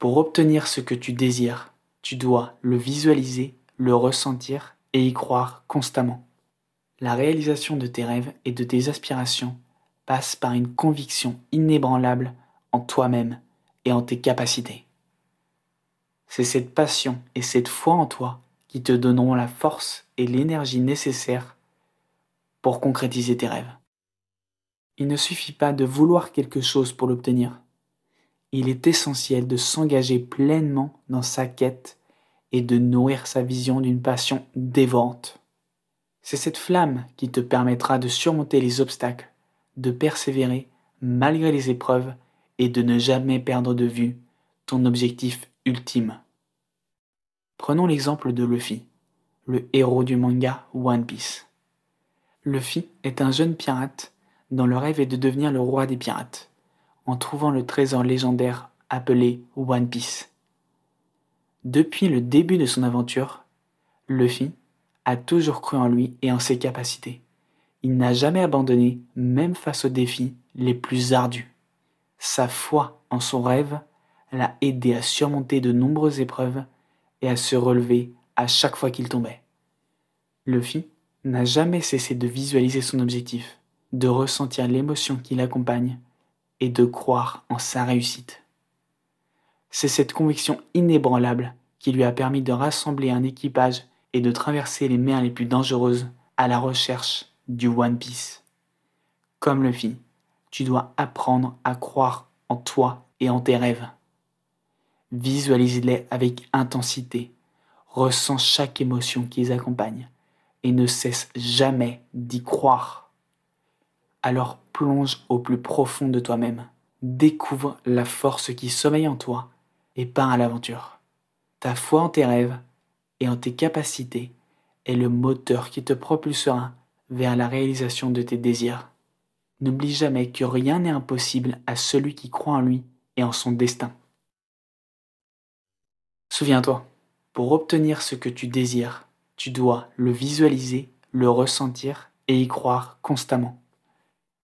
Pour obtenir ce que tu désires, tu dois le visualiser, le ressentir et y croire constamment. La réalisation de tes rêves et de tes aspirations passe par une conviction inébranlable en toi-même et en tes capacités. C'est cette passion et cette foi en toi qui te donneront la force et l'énergie nécessaires pour concrétiser tes rêves. Il ne suffit pas de vouloir quelque chose pour l'obtenir. Il est essentiel de s'engager pleinement dans sa quête et de nourrir sa vision d'une passion dévorante. C'est cette flamme qui te permettra de surmonter les obstacles, de persévérer malgré les épreuves et de ne jamais perdre de vue ton objectif ultime. Prenons l'exemple de Luffy, le héros du manga One Piece. Luffy est un jeune pirate dont le rêve est de devenir le roi des pirates, en trouvant le trésor légendaire appelé One Piece. Depuis le début de son aventure, Luffy a toujours cru en lui et en ses capacités. Il n'a jamais abandonné, même face aux défis les plus ardus. Sa foi en son rêve l'a aidé à surmonter de nombreuses épreuves et à se relever à chaque fois qu'il tombait. Luffy n'a jamais cessé de visualiser son objectif, de ressentir l'émotion qui l'accompagne et de croire en sa réussite. C'est cette conviction inébranlable qui lui a permis de rassembler un équipage et de traverser les mers les plus dangereuses à la recherche du One Piece. Comme Luffy, tu dois apprendre à croire en toi et en tes rêves. Visualise-les avec intensité, ressens chaque émotion qui les accompagne et ne cesse jamais d'y croire. Alors plonge au plus profond de toi-même, découvre la force qui sommeille en toi et pars à l'aventure. Ta foi en tes rêves et en tes capacités est le moteur qui te propulsera vers la réalisation de tes désirs. N'oublie jamais que rien n'est impossible à celui qui croit en lui et en son destin. Souviens-toi, pour obtenir ce que tu désires, tu dois le visualiser, le ressentir et y croire constamment.